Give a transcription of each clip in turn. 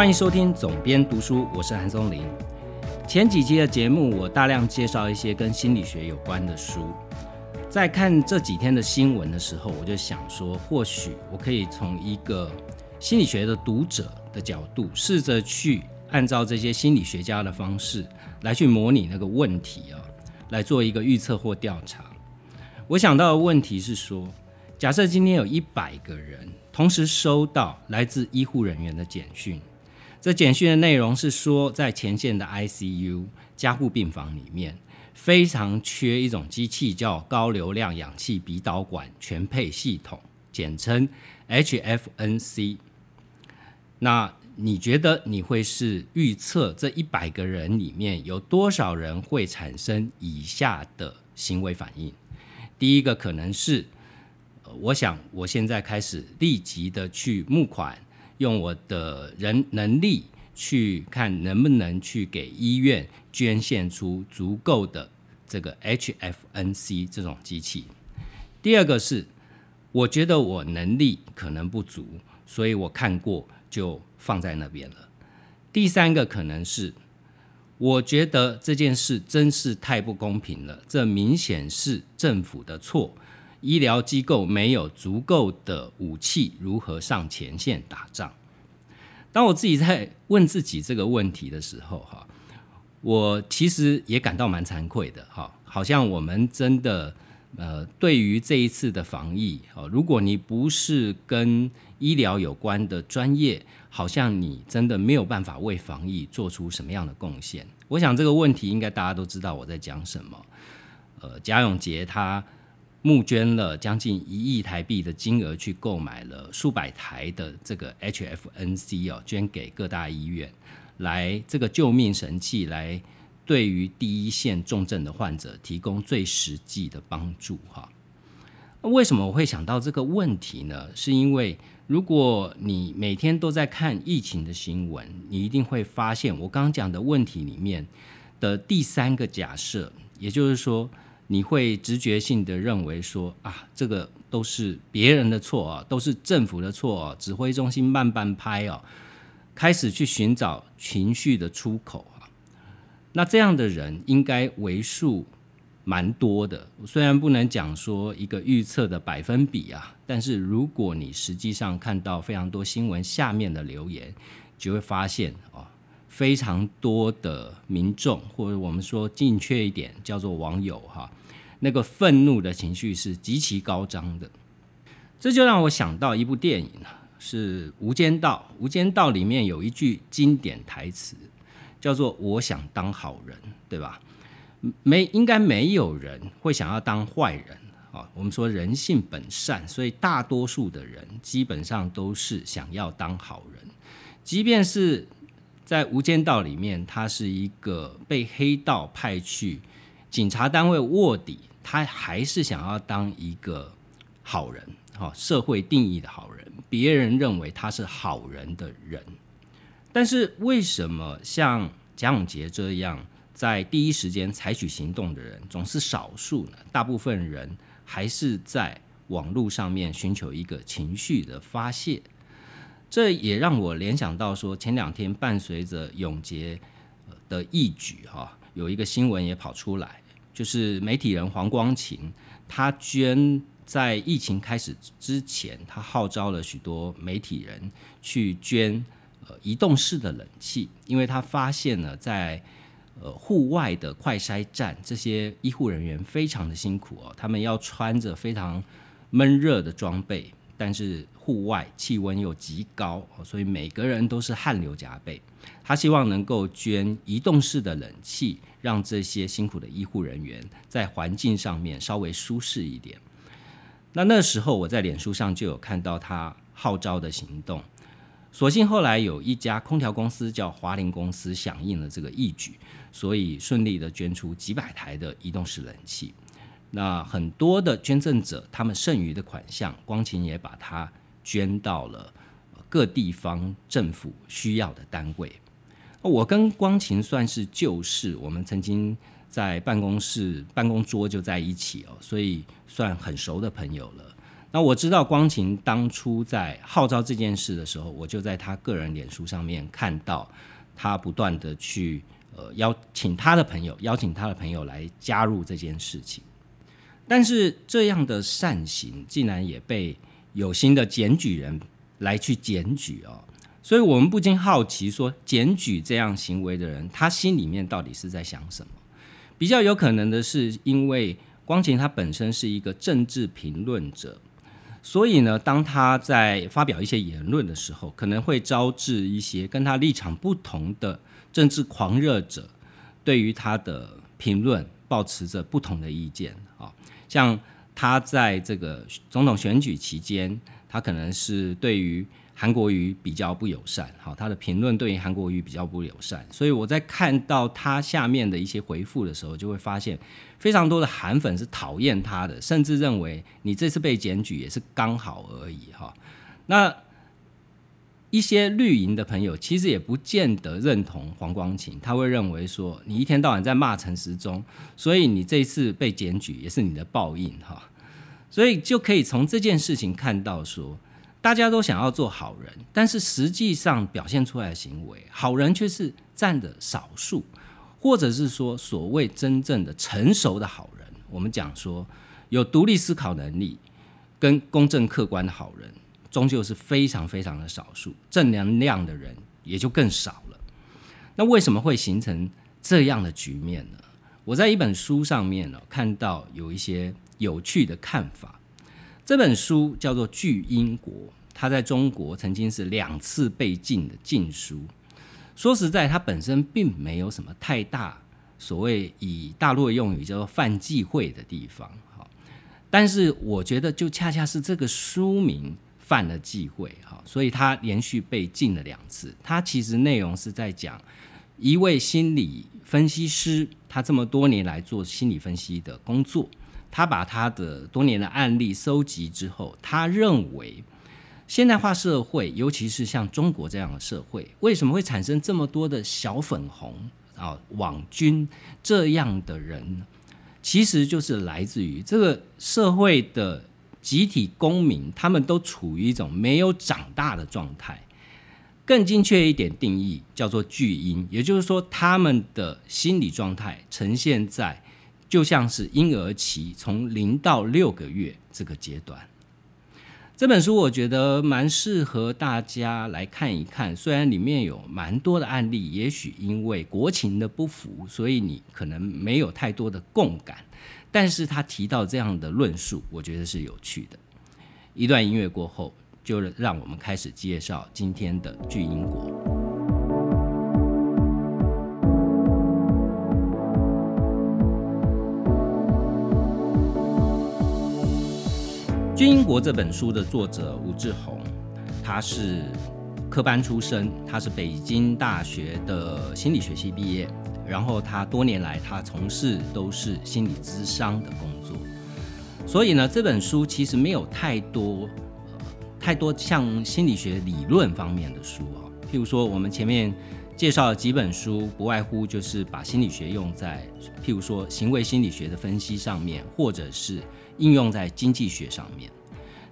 欢迎收听总编读书，我是韩松林。前几期的节目，我大量介绍一些跟心理学有关的书。在看这几天的新闻的时候，我就想说，或许我可以从一个心理学的读者的角度，试着去按照这些心理学家的方式来去模拟那个问题啊，来做一个预测或调查。我想到的问题是说，假设今天有一百个人同时收到来自医护人员的简讯。这简讯的内容是说，在前线的 ICU 加护病房里面，非常缺一种机器，叫高流量氧气鼻导管全配系统，简称 HFNC。那你觉得你会是预测这一百个人里面有多少人会产生以下的行为反应？第一个可能是，我想我现在开始立即的去募款。用我的人能力去看能不能去给医院捐献出足够的这个 HFNC 这种机器。第二个是，我觉得我能力可能不足，所以我看过就放在那边了。第三个可能是，我觉得这件事真是太不公平了，这明显是政府的错。医疗机构没有足够的武器，如何上前线打仗？当我自己在问自己这个问题的时候，哈，我其实也感到蛮惭愧的，哈，好像我们真的，呃，对于这一次的防疫，哦，如果你不是跟医疗有关的专业，好像你真的没有办法为防疫做出什么样的贡献。我想这个问题应该大家都知道我在讲什么。呃，贾永杰他。募捐了将近一亿台币的金额，去购买了数百台的这个 HFNC 哦，捐给各大医院，来这个救命神器，来对于第一线重症的患者提供最实际的帮助哈。为什么我会想到这个问题呢？是因为如果你每天都在看疫情的新闻，你一定会发现我刚刚讲的问题里面的第三个假设，也就是说。你会直觉性的认为说啊，这个都是别人的错啊，都是政府的错啊，指挥中心慢半拍哦，开始去寻找情绪的出口啊。那这样的人应该为数蛮多的，虽然不能讲说一个预测的百分比啊，但是如果你实际上看到非常多新闻下面的留言，就会发现哦。非常多的民众，或者我们说精确一点，叫做网友哈，那个愤怒的情绪是极其高涨的。这就让我想到一部电影，是《无间道》。《无间道》里面有一句经典台词，叫做“我想当好人”，对吧？没，应该没有人会想要当坏人啊。我们说人性本善，所以大多数的人基本上都是想要当好人，即便是。在《无间道》里面，他是一个被黑道派去警察单位卧底，他还是想要当一个好人，哈，社会定义的好人，别人认为他是好人的人。但是为什么像蒋永杰这样在第一时间采取行动的人总是少数呢？大部分人还是在网络上面寻求一个情绪的发泄。这也让我联想到说，前两天伴随着永杰的义举，哈，有一个新闻也跑出来，就是媒体人黄光琴，他捐在疫情开始之前，他号召了许多媒体人去捐呃移动式的冷气，因为他发现了在呃户外的快筛站，这些医护人员非常的辛苦哦，他们要穿着非常闷热的装备。但是户外气温又极高，所以每个人都是汗流浃背。他希望能够捐移动式的冷气，让这些辛苦的医护人员在环境上面稍微舒适一点。那那时候我在脸书上就有看到他号召的行动，所幸后来有一家空调公司叫华林公司响应了这个义举，所以顺利的捐出几百台的移动式冷气。那很多的捐赠者，他们剩余的款项，光晴也把它捐到了各地方政府需要的单位。我跟光晴算是旧识，我们曾经在办公室办公桌就在一起哦，所以算很熟的朋友了。那我知道光晴当初在号召这件事的时候，我就在他个人脸书上面看到他不断的去呃邀请他的朋友，邀请他的朋友来加入这件事情。但是这样的善行竟然也被有心的检举人来去检举哦，所以我们不禁好奇说，检举这样行为的人，他心里面到底是在想什么？比较有可能的是，因为光晴他本身是一个政治评论者。所以呢，当他在发表一些言论的时候，可能会招致一些跟他立场不同的政治狂热者，对于他的评论保持着不同的意见啊。像他在这个总统选举期间，他可能是对于。韩国瑜比较不友善，好，他的评论对于韩国瑜比较不友善，所以我在看到他下面的一些回复的时候，就会发现非常多的韩粉是讨厌他的，甚至认为你这次被检举也是刚好而已，哈。那一些绿营的朋友其实也不见得认同黄光琴，他会认为说你一天到晚在骂陈时中，所以你这次被检举也是你的报应，哈。所以就可以从这件事情看到说。大家都想要做好人，但是实际上表现出来的行为，好人却是占的少数，或者是说所谓真正的成熟的好人，我们讲说有独立思考能力跟公正客观的好人，终究是非常非常的少数，正能量的人也就更少了。那为什么会形成这样的局面呢？我在一本书上面呢看到有一些有趣的看法。这本书叫做《巨英国》，它在中国曾经是两次被禁的禁书。说实在，它本身并没有什么太大所谓以大陆的用语叫做犯忌讳的地方。好，但是我觉得就恰恰是这个书名犯了忌讳，哈，所以它连续被禁了两次。它其实内容是在讲一位心理分析师，他这么多年来做心理分析的工作。他把他的多年的案例收集之后，他认为现代化社会，尤其是像中国这样的社会，为什么会产生这么多的小粉红啊、网军这样的人？其实就是来自于这个社会的集体公民，他们都处于一种没有长大的状态。更精确一点定义，叫做巨婴，也就是说，他们的心理状态呈现在。就像是婴儿期从零到六个月这个阶段，这本书我觉得蛮适合大家来看一看。虽然里面有蛮多的案例，也许因为国情的不符，所以你可能没有太多的共感。但是他提到这样的论述，我觉得是有趣的。一段音乐过后，就让我们开始介绍今天的巨婴国。《军英国》这本书的作者吴志宏，他是科班出身，他是北京大学的心理学系毕业，然后他多年来他从事都是心理咨商的工作，所以呢，这本书其实没有太多呃太多像心理学理论方面的书啊，譬如说我们前面介绍的几本书，不外乎就是把心理学用在譬如说行为心理学的分析上面，或者是。应用在经济学上面，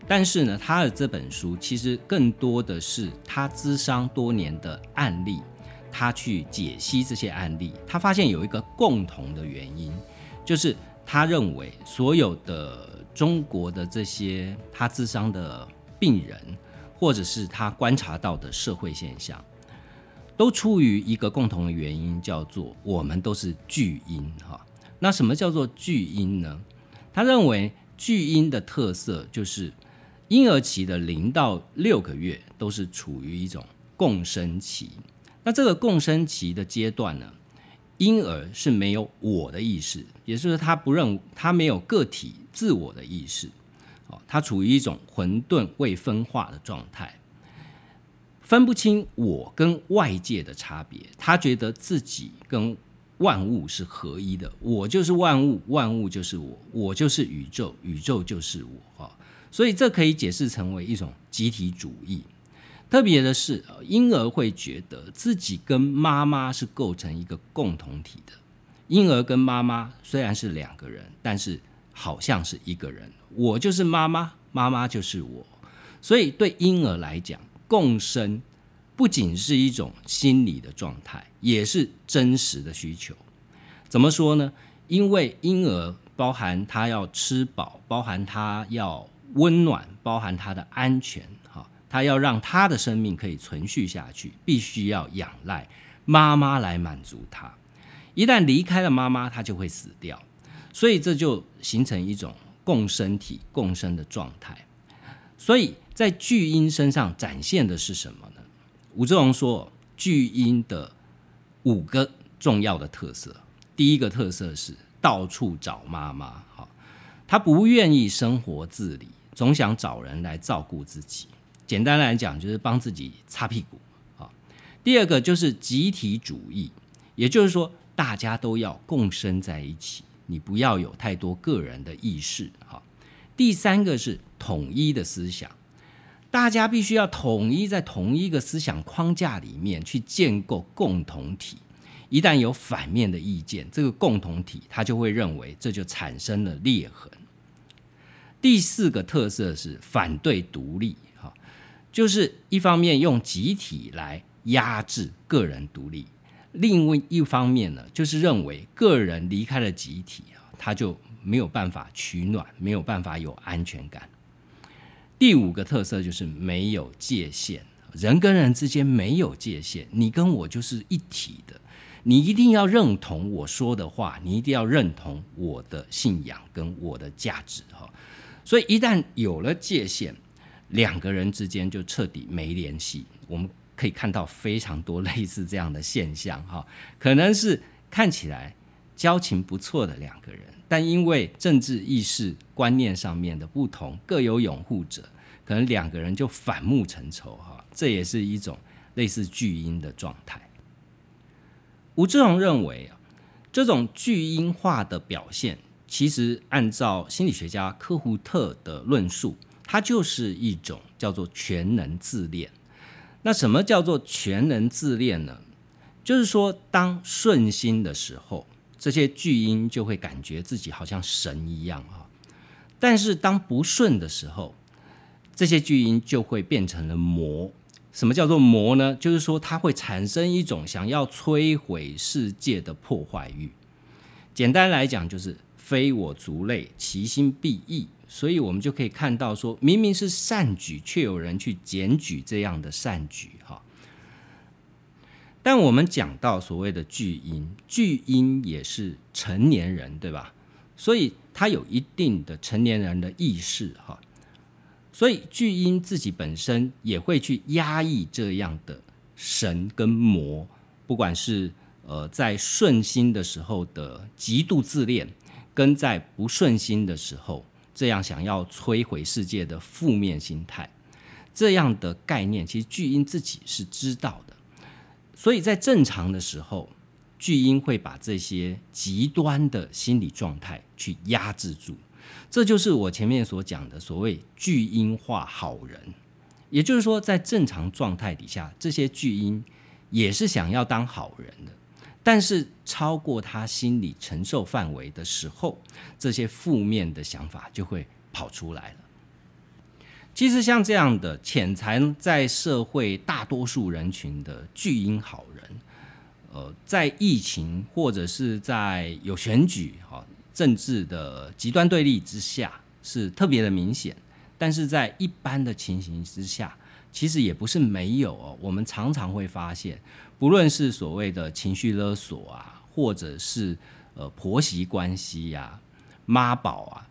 但是呢，他的这本书其实更多的是他咨商多年的案例，他去解析这些案例，他发现有一个共同的原因，就是他认为所有的中国的这些他咨商的病人，或者是他观察到的社会现象，都出于一个共同的原因，叫做我们都是巨婴哈。那什么叫做巨婴呢？他认为巨婴的特色就是婴儿期的零到六个月都是处于一种共生期。那这个共生期的阶段呢，婴儿是没有我的意识，也就是他不认他没有个体自我的意识，哦，他处于一种混沌未分化的状态，分不清我跟外界的差别。他觉得自己跟万物是合一的，我就是万物，万物就是我，我就是宇宙，宇宙就是我啊！所以这可以解释成为一种集体主义。特别的是，婴儿会觉得自己跟妈妈是构成一个共同体的。婴儿跟妈妈虽然是两个人，但是好像是一个人。我就是妈妈，妈妈就是我。所以对婴儿来讲，共生不仅是一种心理的状态，也是真实的需求。怎么说呢？因为婴儿包含他要吃饱，包含他要温暖，包含他的安全，哈，他要让他的生命可以存续下去，必须要仰赖妈妈来满足他。一旦离开了妈妈，他就会死掉。所以这就形成一种共生体、共生的状态。所以在巨婴身上展现的是什么呢？吴志荣说，巨婴的五个重要的特色。第一个特色是到处找妈妈，好，他不愿意生活自理，总想找人来照顾自己。简单来讲，就是帮自己擦屁股。好，第二个就是集体主义，也就是说，大家都要共生在一起，你不要有太多个人的意识。好，第三个是统一的思想，大家必须要统一在同一个思想框架里面去建构共同体。一旦有反面的意见，这个共同体他就会认为这就产生了裂痕。第四个特色是反对独立，哈，就是一方面用集体来压制个人独立，另外一方面呢，就是认为个人离开了集体啊，他就没有办法取暖，没有办法有安全感。第五个特色就是没有界限，人跟人之间没有界限，你跟我就是一体的。你一定要认同我说的话，你一定要认同我的信仰跟我的价值哈。所以一旦有了界限，两个人之间就彻底没联系。我们可以看到非常多类似这样的现象哈，可能是看起来交情不错的两个人，但因为政治意识观念上面的不同，各有拥护者，可能两个人就反目成仇哈。这也是一种类似巨婴的状态。吴志荣认为啊，这种巨婴化的表现，其实按照心理学家科胡特的论述，它就是一种叫做全能自恋。那什么叫做全能自恋呢？就是说，当顺心的时候，这些巨婴就会感觉自己好像神一样啊；但是当不顺的时候，这些巨婴就会变成了魔。什么叫做魔呢？就是说，它会产生一种想要摧毁世界的破坏欲。简单来讲，就是非我族类，其心必异。所以，我们就可以看到，说明明是善举，却有人去检举这样的善举。哈，但我们讲到所谓的巨婴，巨婴也是成年人，对吧？所以，他有一定的成年人的意识。哈。所以巨婴自己本身也会去压抑这样的神跟魔，不管是呃在顺心的时候的极度自恋，跟在不顺心的时候这样想要摧毁世界的负面心态，这样的概念其实巨婴自己是知道的。所以在正常的时候，巨婴会把这些极端的心理状态去压制住。这就是我前面所讲的所谓巨婴化好人，也就是说，在正常状态底下，这些巨婴也是想要当好人的，但是超过他心理承受范围的时候，这些负面的想法就会跑出来了。其实像这样的潜藏在社会大多数人群的巨婴好人，呃，在疫情或者是在有选举哈。政治的极端对立之下是特别的明显，但是在一般的情形之下，其实也不是没有哦。我们常常会发现，不论是所谓的情绪勒索啊，或者是呃婆媳关系呀、妈宝啊，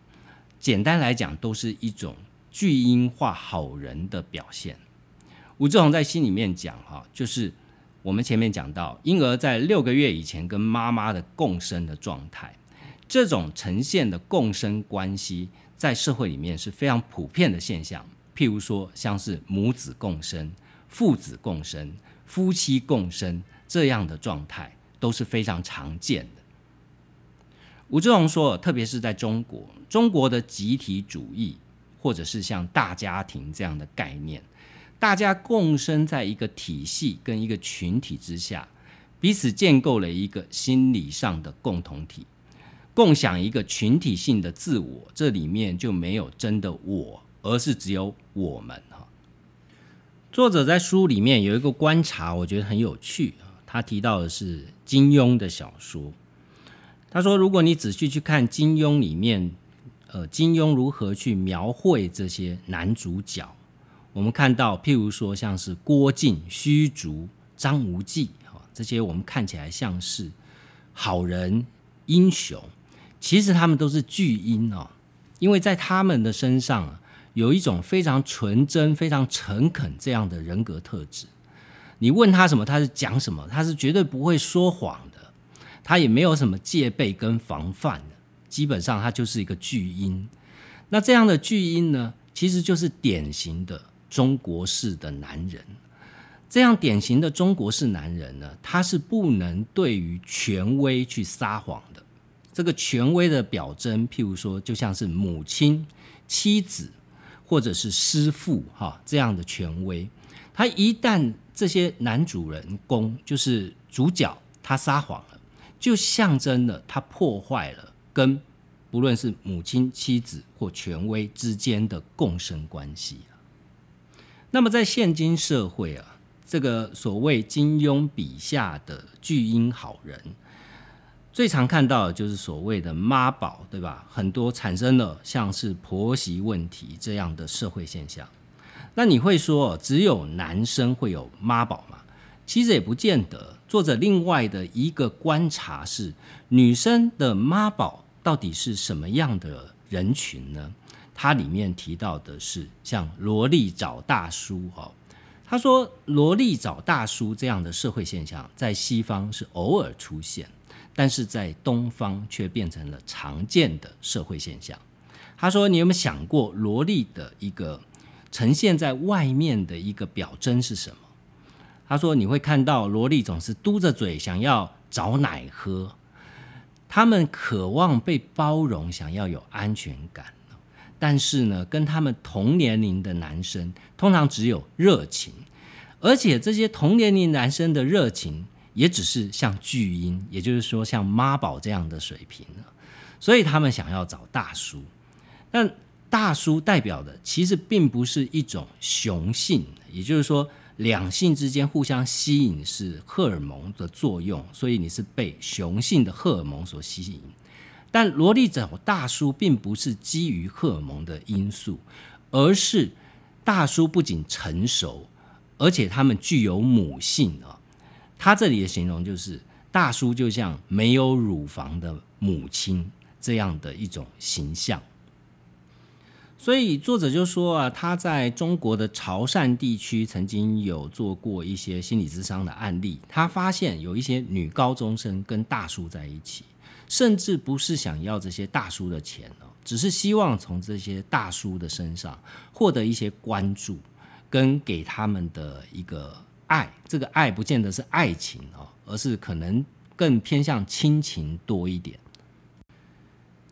简单来讲，都是一种巨婴化好人的表现。吴志宏在心里面讲哈，就是我们前面讲到，婴儿在六个月以前跟妈妈的共生的状态。这种呈现的共生关系，在社会里面是非常普遍的现象。譬如说，像是母子共生、父子共生、夫妻共生这样的状态，都是非常常见的。吴志荣说，特别是在中国，中国的集体主义，或者是像大家庭这样的概念，大家共生在一个体系跟一个群体之下，彼此建构了一个心理上的共同体。共享一个群体性的自我，这里面就没有真的我而是只有我们哈。作者在书里面有一个观察，我觉得很有趣啊。他提到的是金庸的小说。他说，如果你仔细去看金庸里面，呃，金庸如何去描绘这些男主角，我们看到，譬如说像是郭靖、虚竹、张无忌，哈，这些我们看起来像是好人、英雄，其实他们都是巨婴哦，因为在他们的身上。有一种非常纯真、非常诚恳这样的人格特质。你问他什么，他是讲什么，他是绝对不会说谎的。他也没有什么戒备跟防范的，基本上他就是一个巨婴。那这样的巨婴呢，其实就是典型的中国式的男人。这样典型的中国式男人呢，他是不能对于权威去撒谎的。这个权威的表征，譬如说，就像是母亲、妻子。或者是师傅哈这样的权威，他一旦这些男主人公就是主角，他撒谎了，就象征了他破坏了跟不论是母亲、妻子或权威之间的共生关系那么在现今社会啊，这个所谓金庸笔下的巨婴好人。最常看到的就是所谓的妈宝，对吧？很多产生了像是婆媳问题这样的社会现象。那你会说只有男生会有妈宝吗？其实也不见得。作者另外的一个观察是，女生的妈宝到底是什么样的人群呢？它里面提到的是像萝莉找大叔哈。他说，萝莉找大叔这样的社会现象在西方是偶尔出现。但是在东方却变成了常见的社会现象。他说：“你有没有想过，萝莉的一个呈现在外面的一个表征是什么？”他说：“你会看到萝莉总是嘟着嘴想要找奶喝，他们渴望被包容，想要有安全感。但是呢，跟他们同年龄的男生通常只有热情，而且这些同年龄男生的热情。”也只是像巨婴，也就是说像妈宝这样的水平所以他们想要找大叔。但大叔代表的其实并不是一种雄性，也就是说两性之间互相吸引是荷尔蒙的作用，所以你是被雄性的荷尔蒙所吸引。但萝莉找大叔并不是基于荷尔蒙的因素，而是大叔不仅成熟，而且他们具有母性啊。他这里的形容就是大叔就像没有乳房的母亲这样的一种形象，所以作者就说啊，他在中国的潮汕地区曾经有做过一些心理咨商的案例，他发现有一些女高中生跟大叔在一起，甚至不是想要这些大叔的钱哦，只是希望从这些大叔的身上获得一些关注，跟给他们的一个。爱这个爱不见得是爱情哦，而是可能更偏向亲情多一点。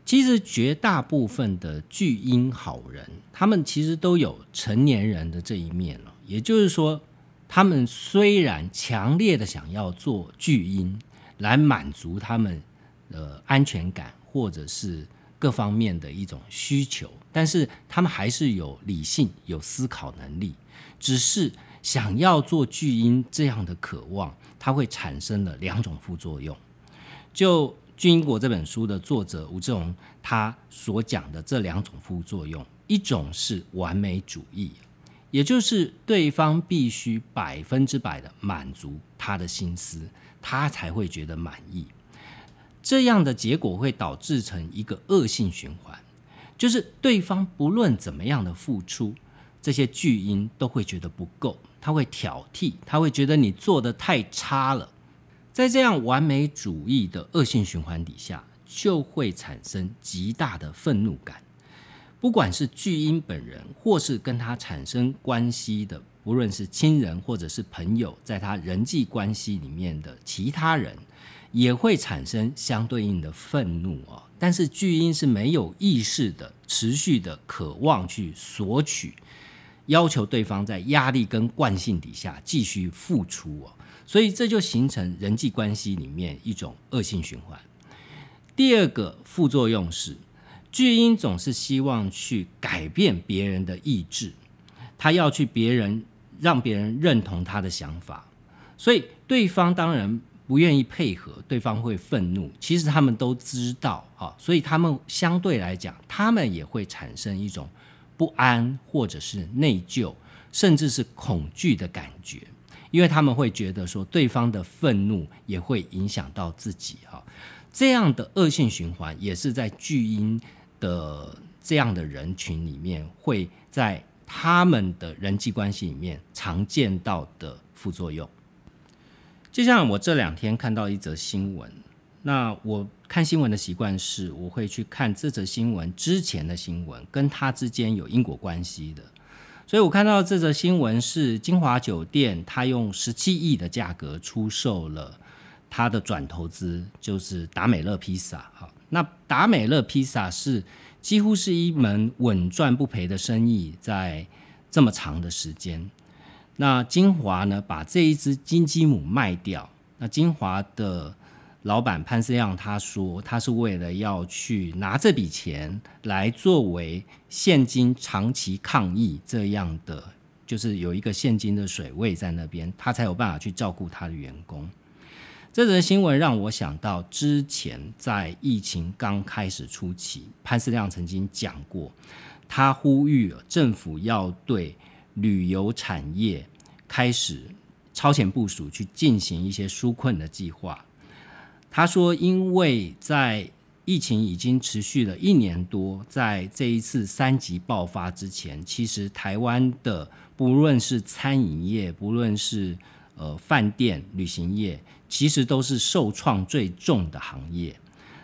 其实绝大部分的巨婴好人，他们其实都有成年人的这一面了。也就是说，他们虽然强烈的想要做巨婴来满足他们的安全感或者是各方面的一种需求，但是他们还是有理性、有思考能力，只是。想要做巨婴这样的渴望，它会产生了两种副作用。就《巨婴国》这本书的作者吴志荣他所讲的这两种副作用，一种是完美主义，也就是对方必须百分之百的满足他的心思，他才会觉得满意。这样的结果会导致成一个恶性循环，就是对方不论怎么样的付出，这些巨婴都会觉得不够。他会挑剔，他会觉得你做的太差了，在这样完美主义的恶性循环底下，就会产生极大的愤怒感。不管是巨婴本人，或是跟他产生关系的，不论是亲人或者是朋友，在他人际关系里面的其他人，也会产生相对应的愤怒啊。但是巨婴是没有意识的，持续的渴望去索取。要求对方在压力跟惯性底下继续付出哦，所以这就形成人际关系里面一种恶性循环。第二个副作用是，巨婴总是希望去改变别人的意志，他要去别人让别人认同他的想法，所以对方当然不愿意配合，对方会愤怒。其实他们都知道，啊，所以他们相对来讲，他们也会产生一种不安或者是内疚，甚至是恐惧的感觉，因为他们会觉得说对方的愤怒也会影响到自己，哈，这样的恶性循环也是在巨婴。的这样的人群里面，会在他们的人际关系里面常见到的副作用。就像我这两天看到一则新闻，那我看新闻的习惯是，我会去看这则新闻之前的新闻，跟它之间有因果关系的。所以我看到这则新闻是金华酒店，它用十七亿的价格出售了它的转投资，就是达美乐披萨，哈。那达美乐披萨是几乎是一门稳赚不赔的生意，在这么长的时间，那金华呢把这一只金鸡母卖掉。那金华的老板潘思亮他说，他是为了要去拿这笔钱来作为现金长期抗疫这样的，就是有一个现金的水位在那边，他才有办法去照顾他的员工。这则新闻让我想到，之前在疫情刚开始初期，潘思亮曾经讲过，他呼吁政府要对旅游产业开始超前部署，去进行一些纾困的计划。他说，因为在疫情已经持续了一年多，在这一次三级爆发之前，其实台湾的不论是餐饮业，不论是呃饭店、旅行业。其实都是受创最重的行业。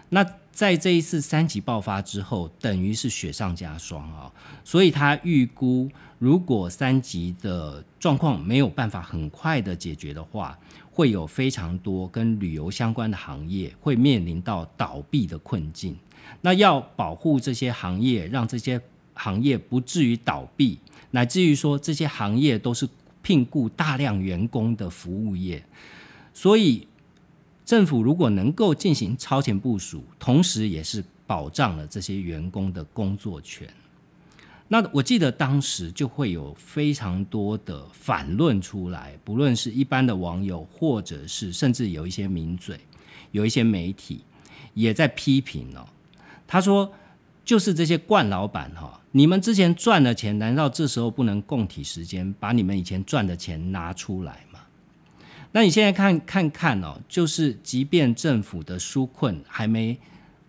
那在这一次三级爆发之后，等于是雪上加霜啊。所以他预估，如果三级的状况没有办法很快的解决的话，会有非常多跟旅游相关的行业会面临到倒闭的困境。那要保护这些行业，让这些行业不至于倒闭，乃至于说这些行业都是聘雇大量员工的服务业。所以，政府如果能够进行超前部署，同时也是保障了这些员工的工作权。那我记得当时就会有非常多的反论出来，不论是一般的网友，或者是甚至有一些名嘴，有一些媒体也在批评哦。他说：“就是这些惯老板哈，你们之前赚的钱，难道这时候不能共体时间，把你们以前赚的钱拿出来吗？”那你现在看看看哦，就是即便政府的纾困还没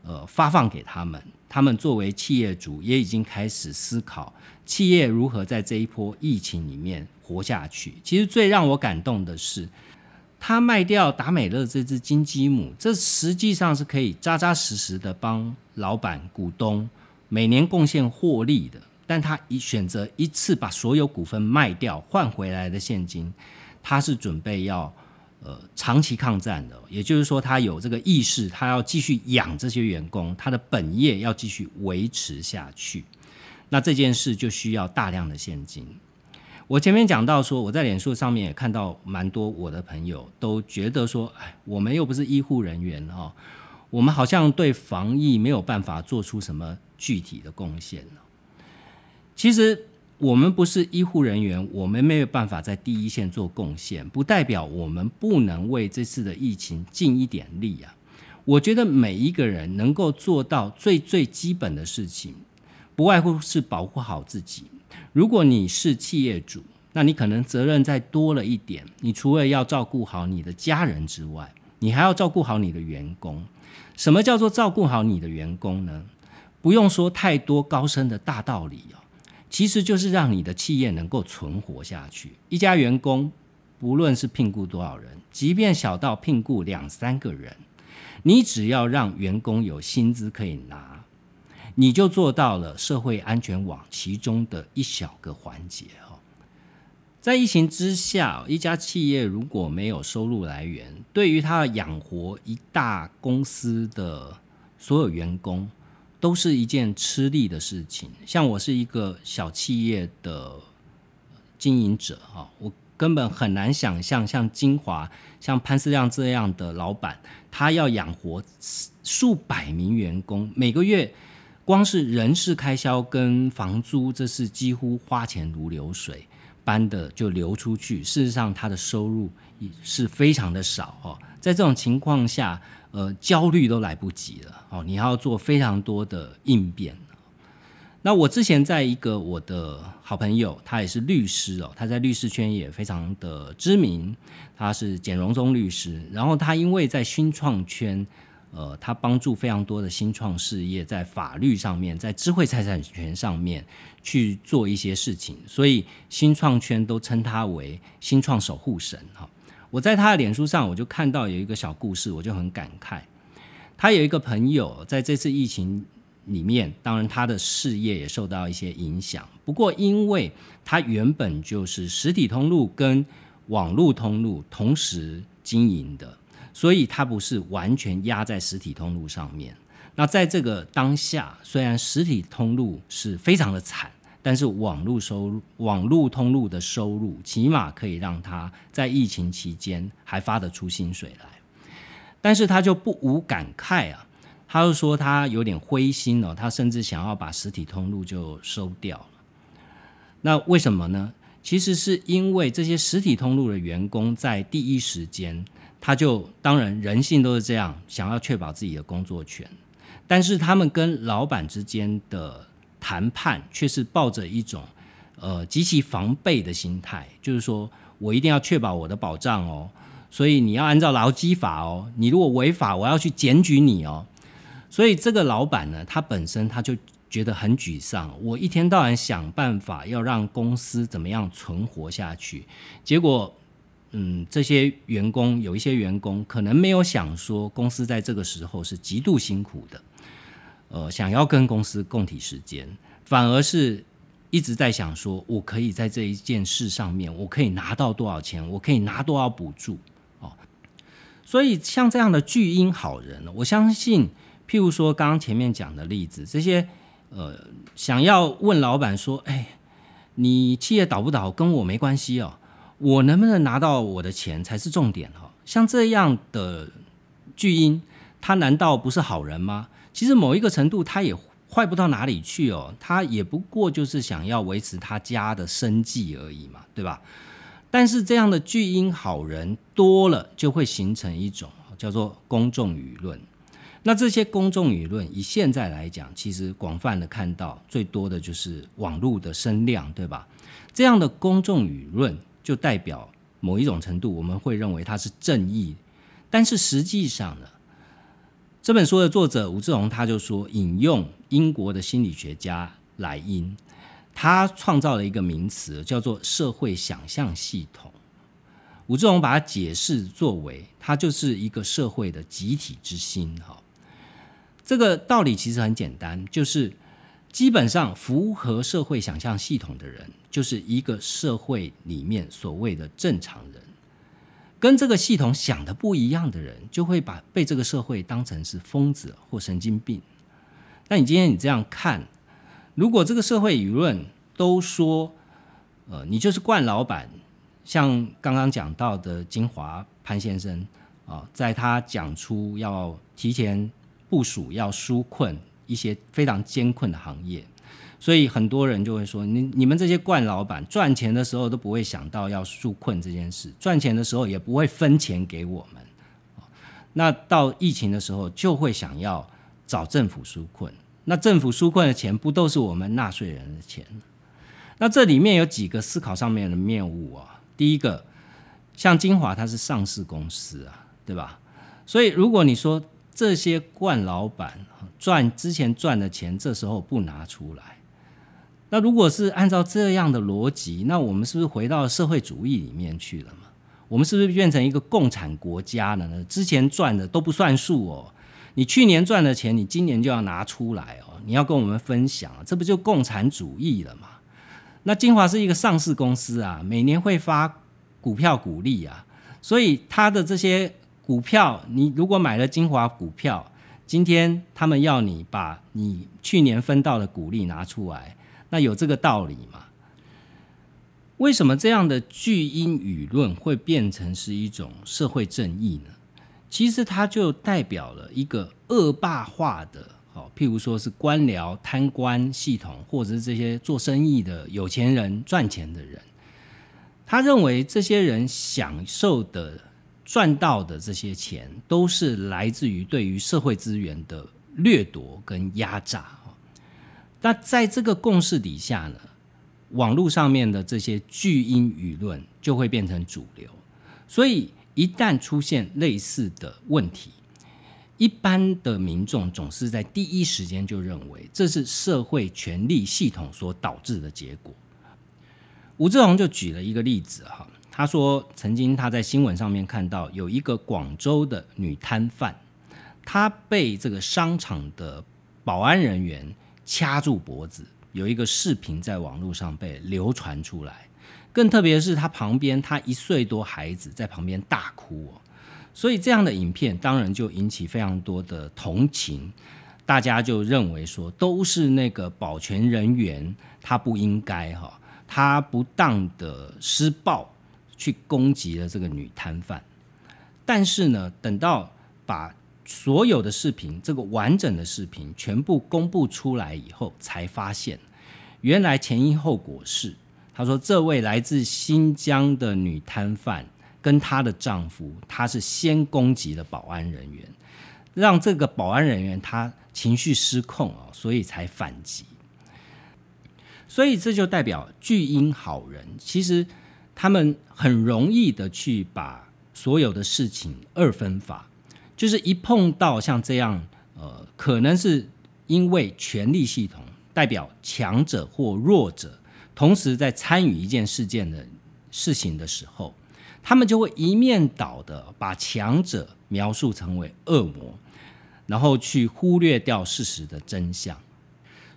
呃发放给他们，他们作为企业主也已经开始思考企业如何在这一波疫情里面活下去。其实最让我感动的是，他卖掉达美乐这只金鸡母，这实际上是可以扎扎实实的帮老板股东每年贡献获利的，但他一选择一次把所有股份卖掉换回来的现金。他是准备要呃长期抗战的，也就是说，他有这个意识，他要继续养这些员工，他的本业要继续维持下去。那这件事就需要大量的现金。我前面讲到说，我在脸书上面也看到蛮多我的朋友都觉得说，哎，我们又不是医护人员哦，我们好像对防疫没有办法做出什么具体的贡献其实。我们不是医护人员，我们没有办法在第一线做贡献，不代表我们不能为这次的疫情尽一点力啊！我觉得每一个人能够做到最最基本的事情，不外乎是保护好自己。如果你是企业主，那你可能责任再多了一点，你除了要照顾好你的家人之外，你还要照顾好你的员工。什么叫做照顾好你的员工呢？不用说太多高深的大道理哦。其实就是让你的企业能够存活下去。一家员工，不论是聘雇多少人，即便小到聘雇两三个人，你只要让员工有薪资可以拿，你就做到了社会安全网其中的一小个环节哦。在疫情之下，一家企业如果没有收入来源，对于他养活一大公司的所有员工。都是一件吃力的事情。像我是一个小企业的经营者哈，我根本很难想象像金华、像潘思亮这样的老板，他要养活数百名员工，每个月光是人事开销跟房租，这是几乎花钱如流水般的就流出去。事实上，他的收入是非常的少哦。在这种情况下，呃，焦虑都来不及了哦。你要做非常多的应变。那我之前在一个我的好朋友，他也是律师哦，他在律师圈也非常的知名，他是简荣宗律师。然后他因为在新创圈。呃，他帮助非常多的新创事业在法律上面，在智慧财产权上面去做一些事情，所以新创圈都称他为新创守护神哈。我在他的脸书上，我就看到有一个小故事，我就很感慨。他有一个朋友在这次疫情里面，当然他的事业也受到一些影响，不过因为他原本就是实体通路跟网络通路同时经营的。所以他不是完全压在实体通路上面。那在这个当下，虽然实体通路是非常的惨，但是网络收入、网络通路的收入，起码可以让他在疫情期间还发得出薪水来。但是他就不无感慨啊，他就说他有点灰心哦，他甚至想要把实体通路就收掉了。那为什么呢？其实是因为这些实体通路的员工在第一时间。他就当然人性都是这样，想要确保自己的工作权，但是他们跟老板之间的谈判却是抱着一种呃极其防备的心态，就是说我一定要确保我的保障哦，所以你要按照劳基法哦，你如果违法，我要去检举你哦。所以这个老板呢，他本身他就觉得很沮丧，我一天到晚想办法要让公司怎么样存活下去，结果。嗯，这些员工有一些员工可能没有想说，公司在这个时候是极度辛苦的，呃，想要跟公司共体时间，反而是一直在想说，我可以在这一件事上面，我可以拿到多少钱，我可以拿多少补助哦。所以像这样的巨婴好人，我相信，譬如说刚刚前面讲的例子，这些呃，想要问老板说，哎，你企业倒不倒跟我没关系哦。我能不能拿到我的钱才是重点哈？像这样的巨婴，他难道不是好人吗？其实某一个程度，他也坏不到哪里去哦。他也不过就是想要维持他家的生计而已嘛，对吧？但是这样的巨婴好人多了，就会形成一种叫做公众舆论。那这些公众舆论，以现在来讲，其实广泛的看到最多的就是网络的声量，对吧？这样的公众舆论。就代表某一种程度，我们会认为它是正义，但是实际上呢，这本书的作者吴志荣他就说，引用英国的心理学家莱因，他创造了一个名词叫做社会想象系统。吴志荣把它解释作为，它就是一个社会的集体之心。哈，这个道理其实很简单，就是。基本上符合社会想象系统的人，就是一个社会里面所谓的正常人。跟这个系统想的不一样的人，就会把被这个社会当成是疯子或神经病。那你今天你这样看，如果这个社会舆论都说，呃，你就是惯老板，像刚刚讲到的金华潘先生啊，在他讲出要提前部署要纾困。一些非常艰困的行业，所以很多人就会说：你你们这些惯老板赚钱的时候都不会想到要纾困这件事，赚钱的时候也不会分钱给我们。那到疫情的时候就会想要找政府纾困，那政府纾困的钱不都是我们纳税人的钱？那这里面有几个思考上面的谬误啊。第一个，像金华它是上市公司啊，对吧？所以如果你说这些惯老板，赚之前赚的钱，这时候不拿出来。那如果是按照这样的逻辑，那我们是不是回到社会主义里面去了嘛？我们是不是变成一个共产国家了呢？之前赚的都不算数哦，你去年赚的钱，你今年就要拿出来哦，你要跟我们分享，这不就共产主义了吗？那金华是一个上市公司啊，每年会发股票股利啊，所以它的这些股票，你如果买了金华股票。今天他们要你把你去年分到的股利拿出来，那有这个道理吗？为什么这样的巨婴舆论会变成是一种社会正义呢？其实它就代表了一个恶霸化的好，譬如说是官僚、贪官系统，或者是这些做生意的有钱人、赚钱的人，他认为这些人享受的、赚到的这些钱，都是来自于对于社会资源的掠夺跟压榨。那在这个共识底下呢，网络上面的这些巨婴舆论就会变成主流。所以一旦出现类似的问题，一般的民众总是在第一时间就认为这是社会权力系统所导致的结果。吴志宏就举了一个例子哈，他说曾经他在新闻上面看到有一个广州的女摊贩，她被这个商场的保安人员掐住脖子，有一个视频在网络上被流传出来。更特别是，他旁边他一岁多孩子在旁边大哭哦。所以这样的影片当然就引起非常多的同情，大家就认为说都是那个保全人员他不应该哈，他不当的施暴去攻击了这个女摊贩。但是呢，等到把所有的视频这个完整的视频全部公布出来以后，才发现原来前因后果是，他说这位来自新疆的女摊贩。跟她的丈夫，她是先攻击了保安人员，让这个保安人员他情绪失控啊，所以才反击。所以这就代表巨婴好人，其实他们很容易的去把所有的事情二分法，就是一碰到像这样，呃，可能是因为权力系统代表强者或弱者，同时在参与一件事件的事情的时候。他们就会一面倒的把强者描述成为恶魔，然后去忽略掉事实的真相。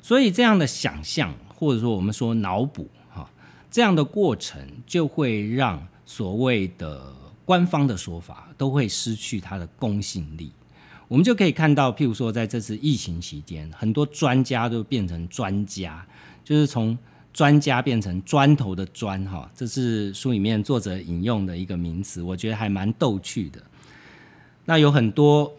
所以这样的想象，或者说我们说脑补，哈，这样的过程就会让所谓的官方的说法都会失去它的公信力。我们就可以看到，譬如说在这次疫情期间，很多专家都变成专家，就是从。专家变成砖头的砖，哈，这是书里面作者引用的一个名词，我觉得还蛮逗趣的。那有很多，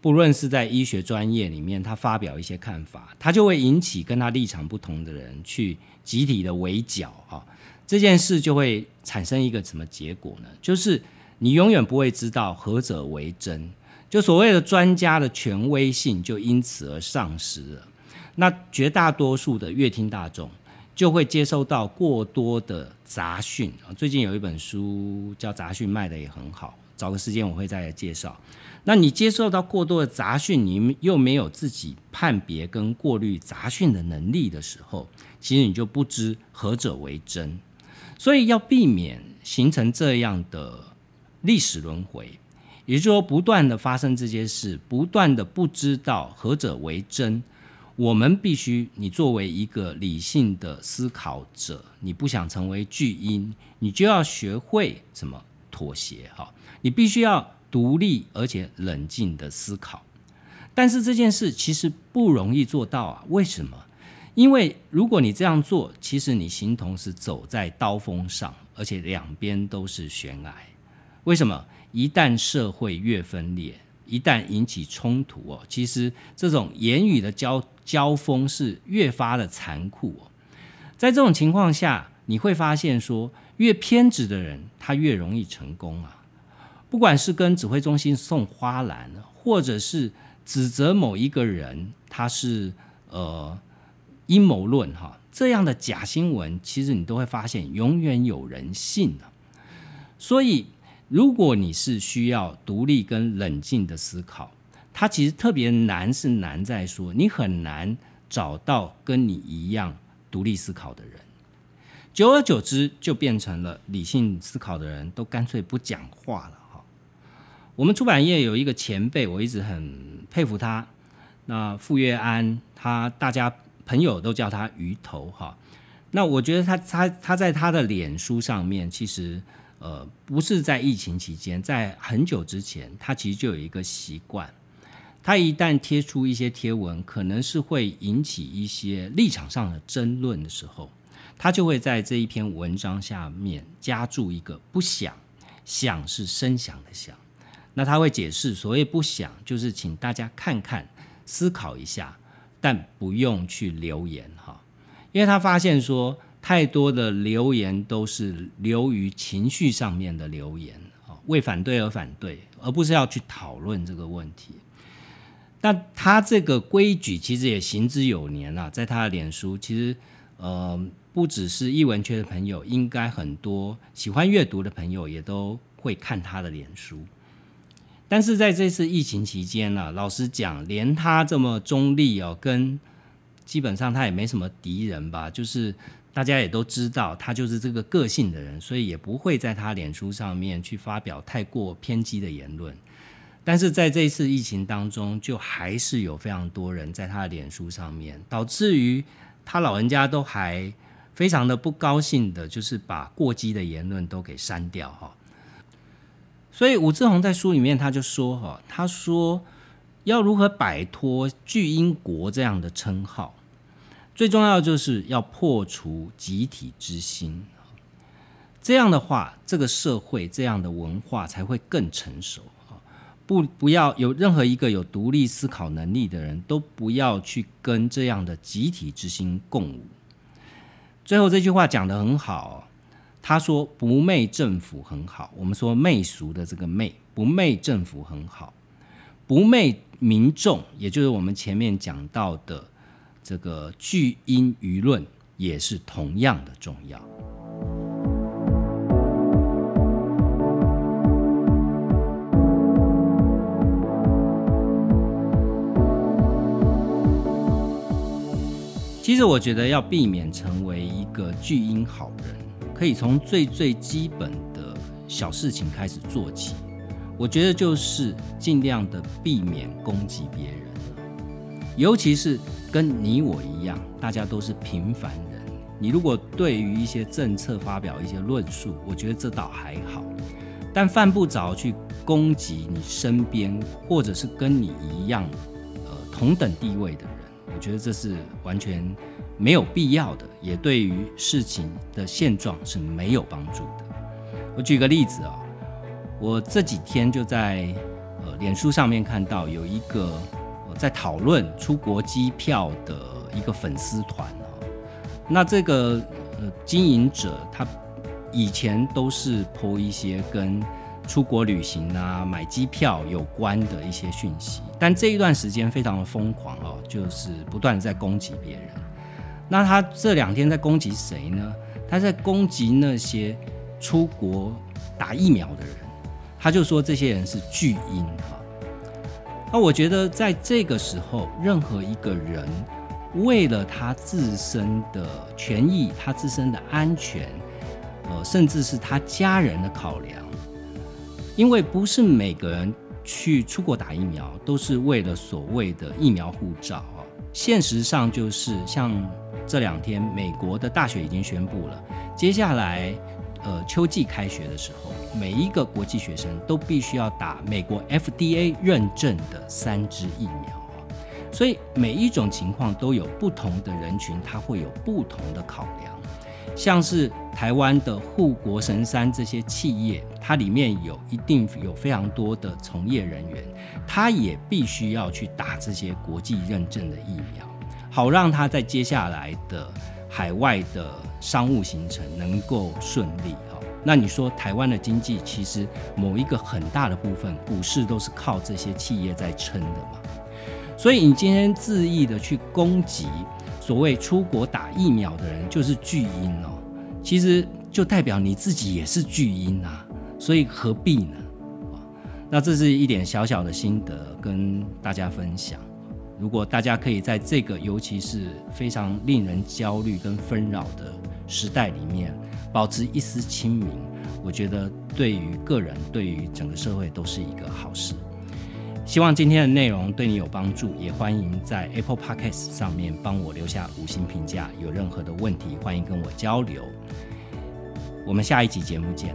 不论是在医学专业里面，他发表一些看法，他就会引起跟他立场不同的人去集体的围剿，哈，这件事就会产生一个什么结果呢？就是你永远不会知道何者为真，就所谓的专家的权威性就因此而丧失了。那绝大多数的乐听大众。就会接收到过多的杂讯啊！最近有一本书叫《杂讯》，卖的也很好。找个时间我会再来介绍。那你接受到过多的杂讯，你又没有自己判别跟过滤杂讯的能力的时候，其实你就不知何者为真。所以要避免形成这样的历史轮回，也就是说，不断的发生这些事，不断的不知道何者为真。我们必须，你作为一个理性的思考者，你不想成为巨婴，你就要学会什么妥协哈。你必须要独立而且冷静的思考。但是这件事其实不容易做到啊。为什么？因为如果你这样做，其实你形同是走在刀锋上，而且两边都是悬崖。为什么？一旦社会越分裂。一旦引起冲突哦，其实这种言语的交交锋是越发的残酷哦。在这种情况下，你会发现说，越偏执的人他越容易成功啊。不管是跟指挥中心送花篮，或者是指责某一个人他是呃阴谋论哈，这样的假新闻，其实你都会发现永远有人信的。所以。如果你是需要独立跟冷静的思考，它其实特别难，是难在说你很难找到跟你一样独立思考的人。久而久之，就变成了理性思考的人都干脆不讲话了哈。我们出版业有一个前辈，我一直很佩服他。那傅月安，他大家朋友都叫他鱼头哈。那我觉得他他他在他的脸书上面，其实。呃，不是在疫情期间，在很久之前，他其实就有一个习惯，他一旦贴出一些贴文，可能是会引起一些立场上的争论的时候，他就会在这一篇文章下面加注一个“不想”，“想”是声响的“响”。那他会解释，所谓“不想”，就是请大家看看、思考一下，但不用去留言哈，因为他发现说太多的留言都是流于情绪上面的留言啊，为反对而反对，而不是要去讨论这个问题。但他这个规矩其实也行之有年了，在他的脸书，其实呃不只是译文圈的朋友，应该很多喜欢阅读的朋友也都会看他的脸书。但是在这次疫情期间呢，老实讲，连他这么中立哦，跟基本上他也没什么敌人吧，就是大家也都知道他就是这个个性的人，所以也不会在他脸书上面去发表太过偏激的言论。但是在这一次疫情当中，就还是有非常多人在他的脸书上面，导致于他老人家都还非常的不高兴的，就是把过激的言论都给删掉哈。所以武志红在书里面他就说哈，他说要如何摆脱巨婴国这样的称号，最重要就是要破除集体之心。这样的话，这个社会这样的文化才会更成熟！不，不要有任何一个有独立思考能力的人都不要去跟这样的集体之心共舞。最后这句话讲的很好。他说：“不媚政府很好。”我们说媚俗的这个媚，不媚政府很好，不媚民众，也就是我们前面讲到的这个巨婴舆论，也是同样的重要。其实，我觉得要避免成为一个巨婴好人。可以从最最基本的小事情开始做起，我觉得就是尽量的避免攻击别人，尤其是跟你我一样，大家都是平凡人。你如果对于一些政策发表一些论述，我觉得这倒还好，但犯不着去攻击你身边或者是跟你一样呃同等地位的人，我觉得这是完全。没有必要的，也对于事情的现状是没有帮助的。我举个例子啊，我这几天就在呃脸书上面看到有一个在讨论出国机票的一个粉丝团啊。那这个呃经营者他以前都是播一些跟出国旅行啊、买机票有关的一些讯息，但这一段时间非常的疯狂哦，就是不断在攻击别人。那他这两天在攻击谁呢？他在攻击那些出国打疫苗的人，他就说这些人是巨婴哈。那我觉得在这个时候，任何一个人为了他自身的权益、他自身的安全，呃，甚至是他家人的考量，因为不是每个人去出国打疫苗都是为了所谓的疫苗护照啊。现实上就是像。这两天，美国的大学已经宣布了，接下来，呃，秋季开学的时候，每一个国际学生都必须要打美国 FDA 认证的三支疫苗。所以每一种情况都有不同的人群，他会有不同的考量。像是台湾的护国神山这些企业，它里面有一定有非常多的从业人员，他也必须要去打这些国际认证的疫苗。好让他在接下来的海外的商务行程能够顺利哈。那你说台湾的经济其实某一个很大的部分，股市都是靠这些企业在撑的嘛。所以你今天恣意的去攻击所谓出国打疫苗的人就是巨婴哦，其实就代表你自己也是巨婴啊。所以何必呢？那这是一点小小的心得跟大家分享。如果大家可以在这个尤其是非常令人焦虑跟纷扰的时代里面，保持一丝清明，我觉得对于个人、对于整个社会都是一个好事。希望今天的内容对你有帮助，也欢迎在 Apple Podcast 上面帮我留下五星评价。有任何的问题，欢迎跟我交流。我们下一集节目见。